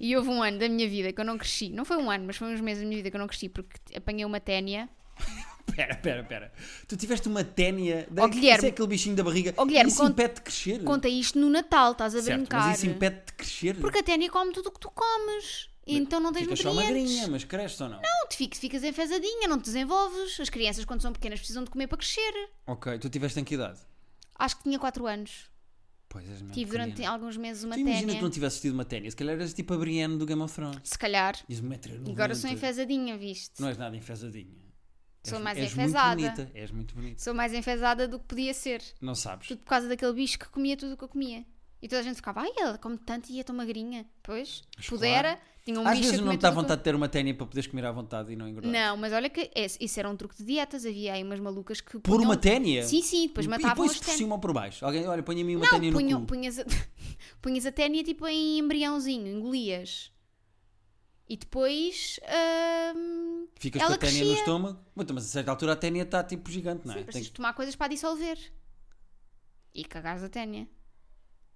[SPEAKER 2] e houve um ano da minha vida que eu não cresci. Não foi um ano, mas foi uns meses da minha vida que eu não cresci porque apanhei uma ténia.
[SPEAKER 1] Pera, pera, pera. Tu tiveste uma ténia.
[SPEAKER 2] Ó, Guilherme.
[SPEAKER 1] Isso é aquele bichinho da barriga.
[SPEAKER 2] Ó, Guilherme,
[SPEAKER 1] isso
[SPEAKER 2] conta-
[SPEAKER 1] impede de crescer.
[SPEAKER 2] Conta isto no Natal, estás a
[SPEAKER 1] certo,
[SPEAKER 2] brincar.
[SPEAKER 1] mas isso impede de crescer.
[SPEAKER 2] Porque a ténia come tudo o que tu comes. então não tens
[SPEAKER 1] Ficas só
[SPEAKER 2] nutrientes.
[SPEAKER 1] magrinha, mas cresces ou não?
[SPEAKER 2] Não, te ficas, ficas enfesadinha, não te desenvolves. As crianças, quando são pequenas, precisam de comer para crescer.
[SPEAKER 1] Ok, tu tiveste em que idade?
[SPEAKER 2] Acho que tinha 4 anos.
[SPEAKER 1] Pois és mesmo
[SPEAKER 2] Tive durante
[SPEAKER 1] pequenina.
[SPEAKER 2] alguns meses uma
[SPEAKER 1] Tu imagina
[SPEAKER 2] ténia.
[SPEAKER 1] que não tivesses tido uma ténia, se calhar eras tipo a Brienne do Game of Thrones.
[SPEAKER 2] Se calhar.
[SPEAKER 1] Diz um metro
[SPEAKER 2] E agora sou enfesadinha, viste?
[SPEAKER 1] Não és nada enfesadinha.
[SPEAKER 2] Sou mais
[SPEAKER 1] és
[SPEAKER 2] enfesada.
[SPEAKER 1] muito bonita. És muito bonita.
[SPEAKER 2] Sou mais enfesada do que podia ser.
[SPEAKER 1] Não sabes.
[SPEAKER 2] Tudo por causa daquele bicho que comia tudo o que eu comia. E toda a gente ficava, ai, ela come tanto e é tão magrinha. Pois,
[SPEAKER 1] Mas
[SPEAKER 2] pudera, tinha um
[SPEAKER 1] Às
[SPEAKER 2] bicho
[SPEAKER 1] vezes não
[SPEAKER 2] que eu-
[SPEAKER 1] vontade de ter uma ténia para poderes comer à vontade e não engordar.
[SPEAKER 2] Não, mas olha que esse- isso era um truque de dietas. Havia aí umas malucas que.
[SPEAKER 1] Por
[SPEAKER 2] punham-
[SPEAKER 1] uma ténia?
[SPEAKER 2] Sim, sim, depois
[SPEAKER 1] e
[SPEAKER 2] matavam
[SPEAKER 1] põe
[SPEAKER 2] as
[SPEAKER 1] por cima ou por baixo? Alguém, olha, põe a mim uma
[SPEAKER 2] Não,
[SPEAKER 1] ténia no
[SPEAKER 2] punham-
[SPEAKER 1] cu.
[SPEAKER 2] punhas, a, (laughs) punhas a ténia tipo em embriãozinho, engolias. E depois. hum,
[SPEAKER 1] Ficas com a ténia no
[SPEAKER 2] crescia.
[SPEAKER 1] estômago. Mas, mas a certa altura a ténia está tipo gigante, não é?
[SPEAKER 2] sim,
[SPEAKER 1] Tem
[SPEAKER 2] precisas
[SPEAKER 1] que-
[SPEAKER 2] tomar coisas para dissolver. E cagares a ténia.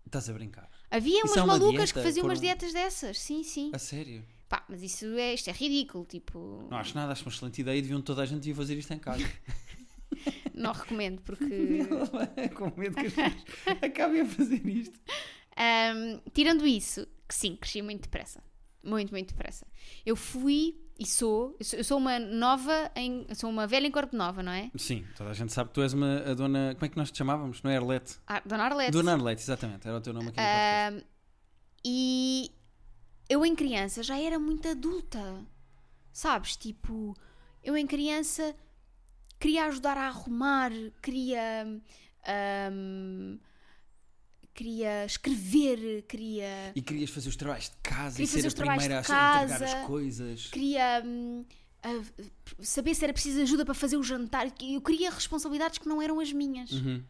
[SPEAKER 1] Estás a brincar.
[SPEAKER 2] Havia umas
[SPEAKER 1] é uma
[SPEAKER 2] malucas
[SPEAKER 1] dieta?
[SPEAKER 2] que faziam
[SPEAKER 1] Por
[SPEAKER 2] umas
[SPEAKER 1] um-
[SPEAKER 2] dietas dessas. Sim, sim.
[SPEAKER 1] A sério.
[SPEAKER 2] Pá, mas isso é, isto é ridículo. Tipo,
[SPEAKER 1] Não acho nada, acho uma excelente ideia e deviam toda a gente devia fazer isto em casa. (laughs)
[SPEAKER 2] não recomendo porque. (laughs)
[SPEAKER 1] com medo que as pessoas (laughs) acabem a fazer isto.
[SPEAKER 2] Ahm, tirando isso, que sim, cresci muito depressa. Muito, muito depressa. Eu fui e sou, eu sou, uma nova, em, sou uma velha em corpo nova, não é?
[SPEAKER 1] Sim, toda a gente sabe que tu és uma, a dona. Como é que nós te chamávamos? Não é Arlete?
[SPEAKER 2] Ah, Dona Arlete.
[SPEAKER 1] Dona Arlete, exatamente. Era o teu nome aqui no.
[SPEAKER 2] Ahm, e eu em criança já era muito adulta. Sabes? Tipo, eu em criança queria ajudar a arrumar, queria. ahm, queria escrever, queria.
[SPEAKER 1] E querias fazer os trabalhos de casa
[SPEAKER 2] Queria
[SPEAKER 1] e ser a primeira a
[SPEAKER 2] de
[SPEAKER 1] entregar
[SPEAKER 2] casa.
[SPEAKER 1] as coisas.
[SPEAKER 2] queria hum, a- saber se era preciso ajuda para fazer o jantar. Eu queria responsabilidades que não eram as minhas.
[SPEAKER 1] Uhum.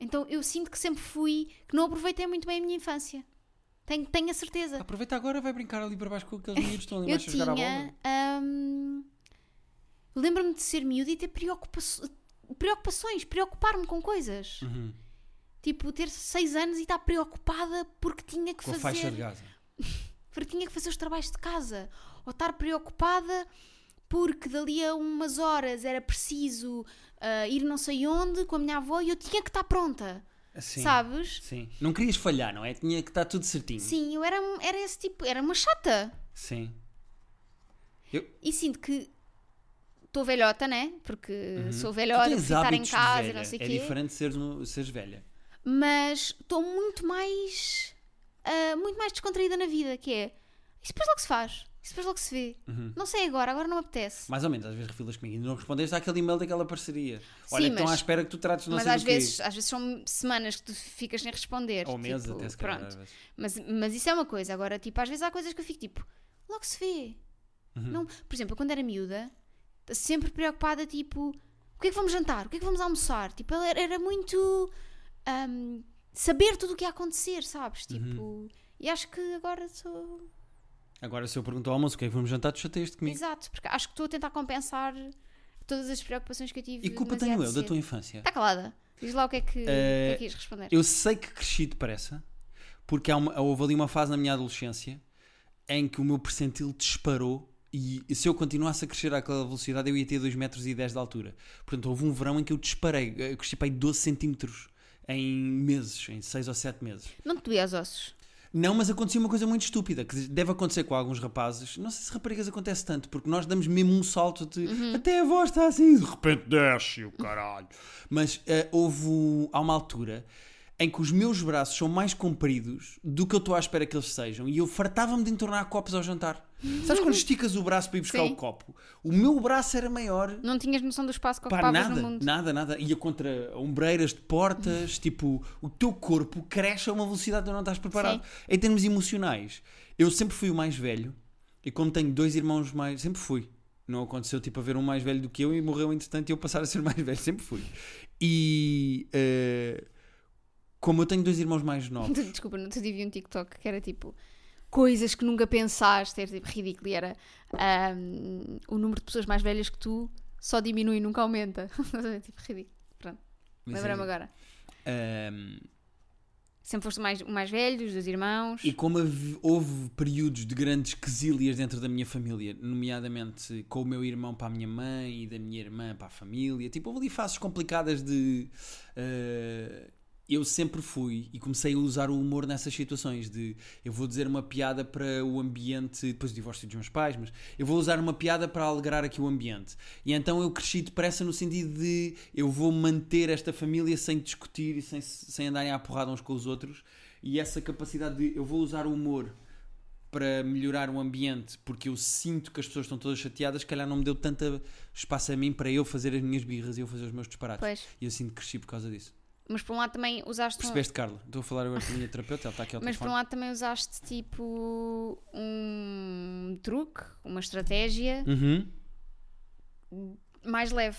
[SPEAKER 2] Então eu sinto que sempre fui, que não aproveitei muito bem a minha infância. Tenho, tenho a certeza.
[SPEAKER 1] Aproveita agora, vai brincar ali para baixo com aqueles miúdos que estão ali mais a jogar a
[SPEAKER 2] tinha.
[SPEAKER 1] bola.
[SPEAKER 2] hum, Lembro-me de ser miúda e ter preocupa preocupações, preocupar-me com coisas.
[SPEAKER 1] Uhum.
[SPEAKER 2] Tipo, ter seis anos e estar preocupada porque tinha que
[SPEAKER 1] Com
[SPEAKER 2] fazer.
[SPEAKER 1] faixa de Gaza. (laughs)
[SPEAKER 2] porque tinha que fazer os trabalhos de casa. Ou estar preocupada porque dali a umas horas era preciso ah, ir não sei onde com a minha avó e eu tinha que estar pronta.
[SPEAKER 1] Sim.
[SPEAKER 2] Sabes?
[SPEAKER 1] Sim. Não querias falhar, não é? Tinha que estar tudo certinho.
[SPEAKER 2] Sim, eu era, era esse tipo, era uma chata.
[SPEAKER 1] Sim.
[SPEAKER 2] E sinto que estou velhota, né? Porque sou
[SPEAKER 1] Tu
[SPEAKER 2] velhota, estar em casa e não sei o
[SPEAKER 1] É
[SPEAKER 2] quê.
[SPEAKER 1] diferente de seres, seres velha.
[SPEAKER 2] Mas estou muito mais. ah, muito mais descontraída na vida, que é. Isso depois logo se faz. Isso depois logo se vê.
[SPEAKER 1] Uhum.
[SPEAKER 2] Não sei agora, agora não me apetece.
[SPEAKER 1] Mais ou menos, às vezes refilas comigo e não respondeste àquele e-mail daquela parceria. Olha,
[SPEAKER 2] Sim,
[SPEAKER 1] que estão
[SPEAKER 2] mas-
[SPEAKER 1] à espera que tu trates não
[SPEAKER 2] Mas
[SPEAKER 1] sei
[SPEAKER 2] às vezes, às vezes são semanas que tu ficas sem responder.
[SPEAKER 1] Ou meses
[SPEAKER 2] tipo,
[SPEAKER 1] até se calhar.
[SPEAKER 2] Pronto. Mas, mas isso é uma coisa. Agora, tipo, às vezes há coisas que eu fico tipo, logo se vê.
[SPEAKER 1] Uhum.
[SPEAKER 2] Não, por exemplo, eu quando era miúda, sempre preocupada, tipo, o que é que vamos jantar? O que é que vamos almoçar? Tipo, ela era, era muito ahm, saber tudo o que ia acontecer, sabes? Tipo,
[SPEAKER 1] Uhum.
[SPEAKER 2] e acho que agora sou.
[SPEAKER 1] Agora, se eu pergunto ao almoço o que é que vamos jantar, tu chateias comigo.
[SPEAKER 2] Exato, porque acho que estou a tentar compensar todas as preocupações que eu tive.
[SPEAKER 1] E culpa tenho eu da tua infância.
[SPEAKER 2] Está calada. Diz lá o que é que, o que, é que ias responder.
[SPEAKER 1] Eu sei que cresci depressa, porque há uma, houve ali uma fase na minha adolescência em que o meu percentil disparou e se eu continuasse a crescer àquela velocidade eu ia ter 2 metros e 10 de altura. Portanto, houve um verão em que eu disparei. Eu cresci para aí 12 centímetros em meses, em 6 ou 7 meses.
[SPEAKER 2] Não te doía os ossos.
[SPEAKER 1] Não, mas acontecia uma coisa muito estúpida, que deve acontecer com alguns rapazes. Não sei se raparigas acontece tanto, porque nós damos mesmo um salto de até a voz está assim, de repente desce o caralho. Mas eh, houve há uma altura em que os meus braços são mais compridos do que eu estou à espera que eles sejam e eu fartava-me de entornar copos ao jantar. Sabes quando esticas o braço para ir buscar
[SPEAKER 2] Sim.
[SPEAKER 1] o copo? O meu braço era maior
[SPEAKER 2] Não tinhas noção do espaço que
[SPEAKER 1] Pá,
[SPEAKER 2] ocupavas
[SPEAKER 1] nada,
[SPEAKER 2] no mundo.
[SPEAKER 1] nada, nada. Ia contra ombreiras de portas, (laughs) tipo, o teu corpo cresce a uma velocidade que não estás preparado. Em termos emocionais, eu sempre fui o mais velho e como tenho dois irmãos mais. Sempre fui. Não aconteceu tipo haver um mais velho do que eu e morreu entretanto e eu passar a ser (laughs) mais velho. Sempre fui. E eh, como eu tenho dois irmãos mais novos. (laughs)
[SPEAKER 2] Desculpa, não te vi um TikTok que era tipo coisas que nunca pensaste, era tipo ridículo. E era ahm, o número de pessoas mais velhas que tu só diminui nunca aumenta. (laughs) tipo ridículo. Pronto, lembrei-me agora.
[SPEAKER 1] Ehm,
[SPEAKER 2] Sempre foste o mais, o mais velho, os dois irmãos.
[SPEAKER 1] E como hav- houve períodos de grandes quesílias dentro da minha família, nomeadamente com o meu irmão para a minha mãe e da minha irmã para a família, tipo, houve ali fases complicadas de. eh, eu sempre fui e comecei a usar o humor nessas situações de eu vou dizer uma piada para o ambiente, depois do divórcio dos meus pais, mas eu vou usar uma piada para alegrar aqui o ambiente. E então eu cresci depressa no sentido de eu vou manter esta família sem discutir e sem, sem andarem à porrada uns com os outros. E essa capacidade de eu vou usar o humor para melhorar o ambiente, porque eu sinto que as pessoas estão todas chateadas, calhar não me deu tanto espaço a mim para eu fazer as minhas birras e eu fazer os meus disparates.
[SPEAKER 2] Pois.
[SPEAKER 1] E eu sinto que cresci por causa disso.
[SPEAKER 2] Mas por um lado também usaste. um-
[SPEAKER 1] Percebeste, Carla? Estou a falar agora com a minha terapeuta, ela está aqui ao
[SPEAKER 2] Mas por um
[SPEAKER 1] telefone.
[SPEAKER 2] lado também usaste tipo um truque, uma estratégia
[SPEAKER 1] Uhum.
[SPEAKER 2] mais leve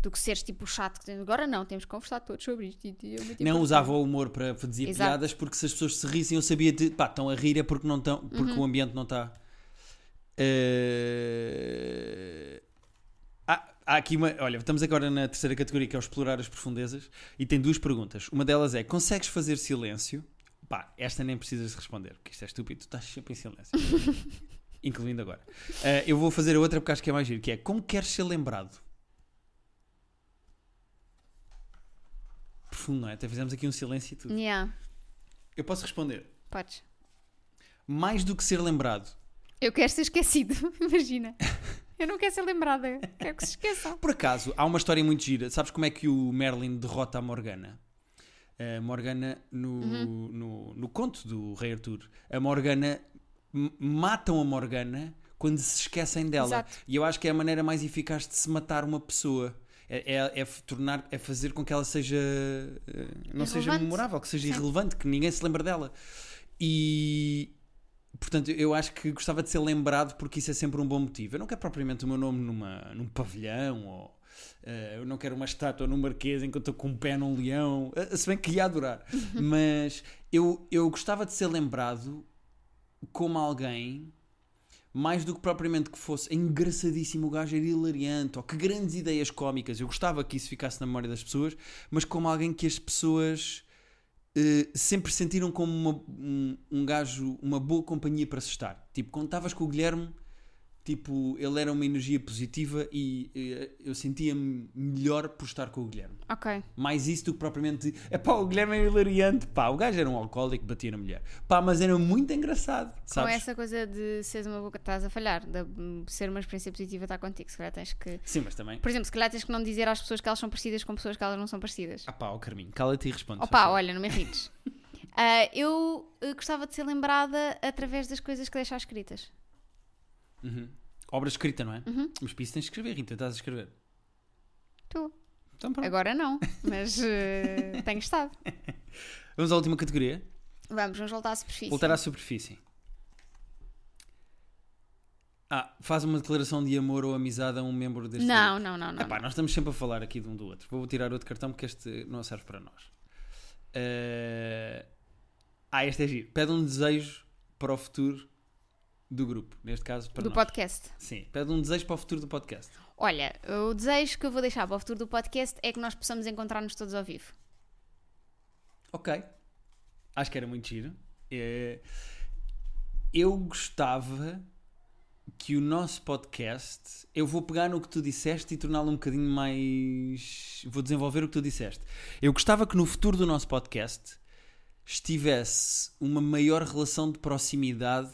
[SPEAKER 2] do que seres tipo o chato. Agora não, temos que conversar todos sobre isto. E meti
[SPEAKER 1] Não usava o humor para dizer
[SPEAKER 2] Exato.
[SPEAKER 1] piadas porque se as pessoas se rissem eu sabia de pá, estão a rir é porque, não estão, porque
[SPEAKER 2] Uhum.
[SPEAKER 1] o ambiente não está. Eh, Há, aqui uma. Olha, estamos agora na terceira categoria que é o explorar as profundezas e tem duas perguntas. Uma delas é: consegues fazer silêncio? Pá, esta nem precisas de responder porque isto é estúpido, tu estás sempre em silêncio. (laughs) Incluindo agora. Eh, eu vou fazer a outra porque acho que é mais giro, que é como queres ser lembrado? Profundo, não é? Até fizemos aqui um silêncio e tudo.
[SPEAKER 2] Yeah,
[SPEAKER 1] Eu posso responder.
[SPEAKER 2] podes.
[SPEAKER 1] Mais do que ser lembrado.
[SPEAKER 2] Eu quero ser esquecido, (laughs) imagina. (laughs) Eu não quero ser lembrada, quero que se esqueçam.
[SPEAKER 1] Por acaso, há uma história muito gira. Sabes como é que o Merlin derrota a Morgana? A Morgana, no, no, no conto do Rei Arthur, a Morgana matam a Morgana quando se esquecem dela.
[SPEAKER 2] Exato.
[SPEAKER 1] E eu acho que é a maneira mais eficaz de se matar uma pessoa. É, é, é tornar, é fazer com que ela seja eh, não seja memorável, que seja
[SPEAKER 2] Sim.
[SPEAKER 1] irrelevante, que ninguém se lembre dela. E portanto, eu acho que gostava de ser lembrado porque isso é sempre um bom motivo. Eu não quero propriamente o meu nome numa, num pavilhão ou eh, eu não quero uma estátua no Marquês enquanto estou com um pé num leão, eh, se bem que ia adorar. Mas eu, eu gostava de ser lembrado como alguém mais do que propriamente que fosse engraçadíssimo, o gajo era hilariante, ou que grandes ideias cómicas. Eu gostava que isso ficasse na memória das pessoas, mas como alguém que as pessoas eh, sempre sentiram como uma- um, um gajo, uma boa companhia para se estar. Tipo, quando estavas com o Guilherme, tipo, ele era uma energia positiva e eh, eu sentia-me melhor por estar com o Guilherme.
[SPEAKER 2] Ok.
[SPEAKER 1] Mais isso do que propriamente é pá, o Guilherme é hilariante, pá, o gajo era um alcoólico, batia na mulher, pá, mas era muito engraçado,
[SPEAKER 2] Com
[SPEAKER 1] sabes?
[SPEAKER 2] essa coisa de seres uma boca, estás a falhar, de hum, ser uma experiência positiva está contigo. Se calhar tens que.
[SPEAKER 1] Sim, mas também.
[SPEAKER 2] Por exemplo, se calhar tens que não dizer às pessoas que elas são parecidas com pessoas que elas não são parecidas.
[SPEAKER 1] Ah pá, ó Carminho, cala-te e responde.
[SPEAKER 2] Opa, olha, não me irrites. (laughs) Ah, eu eh, gostava de ser lembrada através das coisas que deixas escritas.
[SPEAKER 1] Uhum. Obra escrita, não é?
[SPEAKER 2] Uhum.
[SPEAKER 1] Mas para isso tens de escrever, Rita, estás a escrever.
[SPEAKER 2] Tu.
[SPEAKER 1] Então pronto.
[SPEAKER 2] Agora não, mas eh, (laughs) tenho estado.
[SPEAKER 1] Vamos à última categoria.
[SPEAKER 2] Vamos, vamos voltar à superfície.
[SPEAKER 1] Voltar à superfície. Ah, faz uma declaração de amor ou amizade a um membro deste
[SPEAKER 2] Não, não, não, não.
[SPEAKER 1] Epá, nós estamos sempre a falar aqui de um do outro. Vou tirar outro cartão porque este não serve para nós. Eh, Ah, este é giro. Pede um desejo para o futuro do grupo. Neste caso, para
[SPEAKER 2] do
[SPEAKER 1] nós.
[SPEAKER 2] podcast.
[SPEAKER 1] Sim, pede um desejo para o futuro do podcast.
[SPEAKER 2] Olha, o desejo que eu vou deixar para o futuro do podcast é que nós possamos encontrar-nos todos ao vivo.
[SPEAKER 1] Ok. Acho que era muito giro. Eh, Eu gostava que o nosso podcast. Eu vou pegar no que tu disseste e torná-lo um bocadinho mais. Vou desenvolver o que tu disseste. Eu gostava que no futuro do nosso podcast estivesse uma maior relação de proximidade.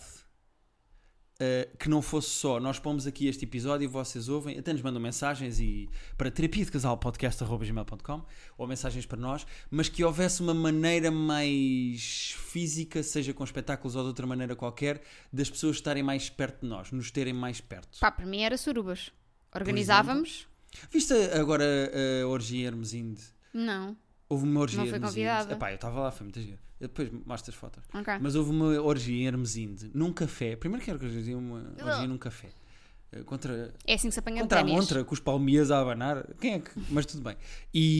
[SPEAKER 1] Eh, que não fosse só nós pomos aqui este episódio e vocês ouvem, até nos mandam mensagens e para terapia de casal podcast.gmail.com ou mensagens para nós, mas que houvesse uma maneira mais física, seja com espetáculos ou de outra maneira qualquer, das pessoas estarem mais perto de nós, nos terem mais perto.
[SPEAKER 2] Pá, para mim era surubas. Organizávamos?
[SPEAKER 1] Viste agora a orgia em Hermesinde?
[SPEAKER 2] Não.
[SPEAKER 1] Houve uma orgia
[SPEAKER 2] Não
[SPEAKER 1] em
[SPEAKER 2] fui
[SPEAKER 1] Hermesinde. Epá, eu estava lá, foi muita gira. Eu Depois mostro as fotos.
[SPEAKER 2] Ok.
[SPEAKER 1] Mas houve uma orgia em Hermesinde, num café. Primeiro que organizei uma orgia num café. Eh, Contra,
[SPEAKER 2] É assim que se apanha
[SPEAKER 1] contra a
[SPEAKER 2] prémios.
[SPEAKER 1] montra, com os palmias a abanar. Quem é que. Mas tudo bem.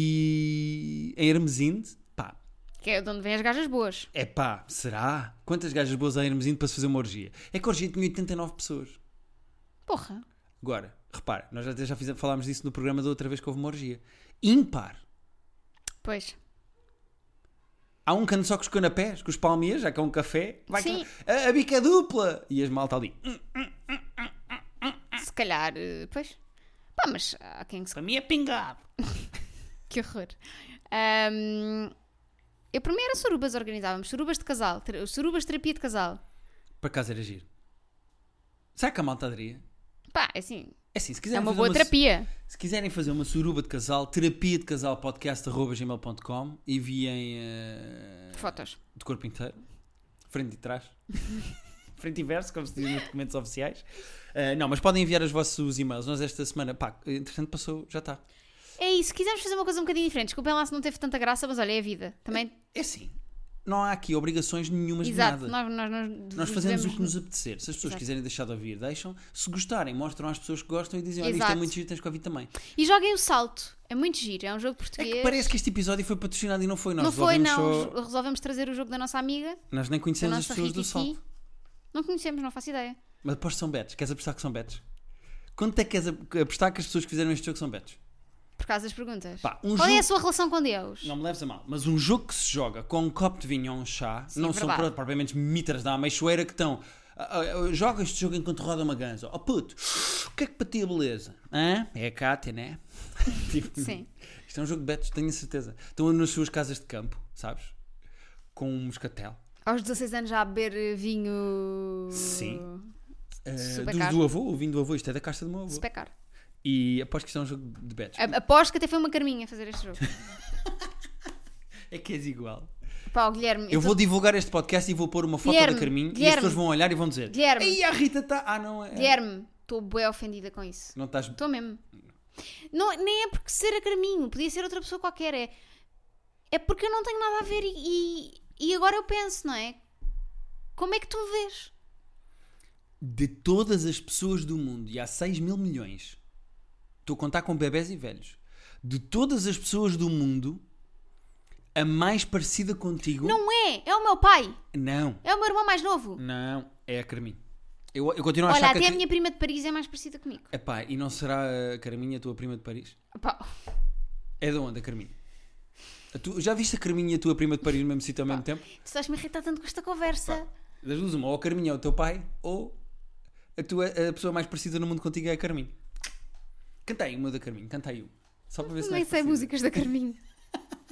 [SPEAKER 1] E em Hermesinde, pá,
[SPEAKER 2] Que é de onde vêm as gajas boas.
[SPEAKER 1] é pá, será? Quantas gajas boas há em Hermesinde para se fazer uma orgia? É que a orgia tinha 89 pessoas.
[SPEAKER 2] Porra.
[SPEAKER 1] Agora, repare, nós já, já fizemos, falámos disso no programa da outra vez que houve uma orgia. Ímpar.
[SPEAKER 2] Pois.
[SPEAKER 1] Há um que anda só com os canapés, com os palmias, já que é um café. Vai
[SPEAKER 2] Sim.
[SPEAKER 1] cá, a, a bica é dupla! E as malta ali. "Hum,
[SPEAKER 2] Se calhar, eh, pois. Pá, mas há quem que se...
[SPEAKER 1] Para mim é pingado. (laughs)
[SPEAKER 2] Que horror. Ahm, Eu para mim era surubas, organizávamos surubas de casal, surubas de terapia de casal.
[SPEAKER 1] Por acaso era giro. Será que a malta aderia?
[SPEAKER 2] Pá, é assim,
[SPEAKER 1] É assim, se
[SPEAKER 2] é
[SPEAKER 1] quiserem,
[SPEAKER 2] uma
[SPEAKER 1] fazer
[SPEAKER 2] boa terapia.
[SPEAKER 1] se quiserem fazer uma suruba de casal, terapia de casal podcast.gmail.com enviem eh,
[SPEAKER 2] Fotos.
[SPEAKER 1] de corpo inteiro, frente e trás, (laughs) frente e verso, como se diz nos documentos oficiais. Eh, não, mas podem enviar os vossos e-mails. Nós esta semana, pá, entretanto passou, já está.
[SPEAKER 2] É isso, quisermos fazer uma coisa um bocadinho diferente. Desculpem lá se não teve tanta graça, mas olha, é a vida. Também,
[SPEAKER 1] É assim, não há aqui obrigações nenhumas
[SPEAKER 2] exato,
[SPEAKER 1] de nada.
[SPEAKER 2] nós, nós, nós,
[SPEAKER 1] Nós fazemos
[SPEAKER 2] devemos-
[SPEAKER 1] o que nos apetecer. Se as pessoas
[SPEAKER 2] Exato.
[SPEAKER 1] quiserem deixar de ouvir, deixam. Se gostarem, mostram às pessoas que gostam e dizem: Olha, isto é muito giro, tens que ouvir também.
[SPEAKER 2] E joguem o salto. É muito giro, é um jogo
[SPEAKER 1] É
[SPEAKER 2] português.
[SPEAKER 1] que parece que este episódio foi patrocinado e não foi. Nós
[SPEAKER 2] não foi, não.
[SPEAKER 1] só-
[SPEAKER 2] Resolvemos trazer o jogo da nossa amiga,
[SPEAKER 1] Nós nem conhecemos as pessoas do
[SPEAKER 2] Rikiki.
[SPEAKER 1] salto.
[SPEAKER 2] Não conhecemos, não faço ideia.
[SPEAKER 1] Mas aposto que são betos. Queres apostar que são betos? Quanto é que queres ap- apostar que as pessoas que fizeram este jogo são betos?
[SPEAKER 2] Por causa das perguntas.
[SPEAKER 1] Pá, um
[SPEAKER 2] Qual é
[SPEAKER 1] jogo-
[SPEAKER 2] a sua relação com Deus?
[SPEAKER 1] Não me leves a mal. Mas um jogo que se joga com um copo de vinho ou um chá
[SPEAKER 2] Sim,
[SPEAKER 1] não
[SPEAKER 2] é
[SPEAKER 1] são
[SPEAKER 2] verdade.
[SPEAKER 1] pro- propriamente mitras da ameixoeira que estão. ah, ah, joga este jogo enquanto roda uma ganza. Oh puto, o que é que para ti é beleza? Hã? É a Cátia, né? (laughs) Tipo,
[SPEAKER 2] Sim.
[SPEAKER 1] Isto é um jogo de betos, tenho certeza. Estão nas suas casas de campo, sabes? Com um moscatel.
[SPEAKER 2] Aos 16 anos já a beber eh, vinho.
[SPEAKER 1] Sim.
[SPEAKER 2] Super
[SPEAKER 1] do, do avô, o vinho do avô, isto é da caixa do meu avô.
[SPEAKER 2] Super caro.
[SPEAKER 1] E aposto que isto é um jogo de betos.
[SPEAKER 2] A- Aposto que até foi uma carminha fazer este jogo. (laughs)
[SPEAKER 1] É que és igual.
[SPEAKER 2] Pá, o Guilherme.
[SPEAKER 1] Eu
[SPEAKER 2] tô-
[SPEAKER 1] vou divulgar este podcast e vou pôr uma foto
[SPEAKER 2] Guilherme,
[SPEAKER 1] da Carminho e as
[SPEAKER 2] Guilherme.
[SPEAKER 1] pessoas vão olhar e vão dizer:
[SPEAKER 2] Guilherme.
[SPEAKER 1] Ei, a Rita está. Ah, não é.
[SPEAKER 2] Guilherme, estou bem ofendida com isso.
[SPEAKER 1] Não estás.
[SPEAKER 2] Estou mesmo. Não, nem é porque ser a Carminho, podia ser outra pessoa qualquer. É, é porque eu não tenho nada a ver e, e, e agora eu penso, não é? Como é que tu me vês?
[SPEAKER 1] De todas as pessoas do mundo, e há 6 mil milhões, estou a contar com bebés e velhos. De todas as pessoas do mundo, a mais parecida contigo.
[SPEAKER 2] Não é! É o meu pai!
[SPEAKER 1] Não,
[SPEAKER 2] É o meu irmão mais novo!
[SPEAKER 1] não, é a Carminho. Eu, eu continuo a
[SPEAKER 2] Olha,
[SPEAKER 1] achar
[SPEAKER 2] até
[SPEAKER 1] que.
[SPEAKER 2] a minha prima de Paris é mais parecida comigo.
[SPEAKER 1] Epá, e não será a Carminha a tua prima de Paris?
[SPEAKER 2] Pá,
[SPEAKER 1] É de onde a Carminha? A tu- já viste a Carminha e a tua prima de Paris no mesmo sítio ao mesmo tempo?
[SPEAKER 2] tu estás-me a irritar tanto com esta conversa.
[SPEAKER 1] Das duas, uma, ou a Carminha é o teu pai, ou a, tua, a pessoa mais parecida no mundo contigo é a Carminho. Cantei uma da Carminho, cantei uma. Só para ver se é
[SPEAKER 2] Nem sei músicas da Carminho. (laughs)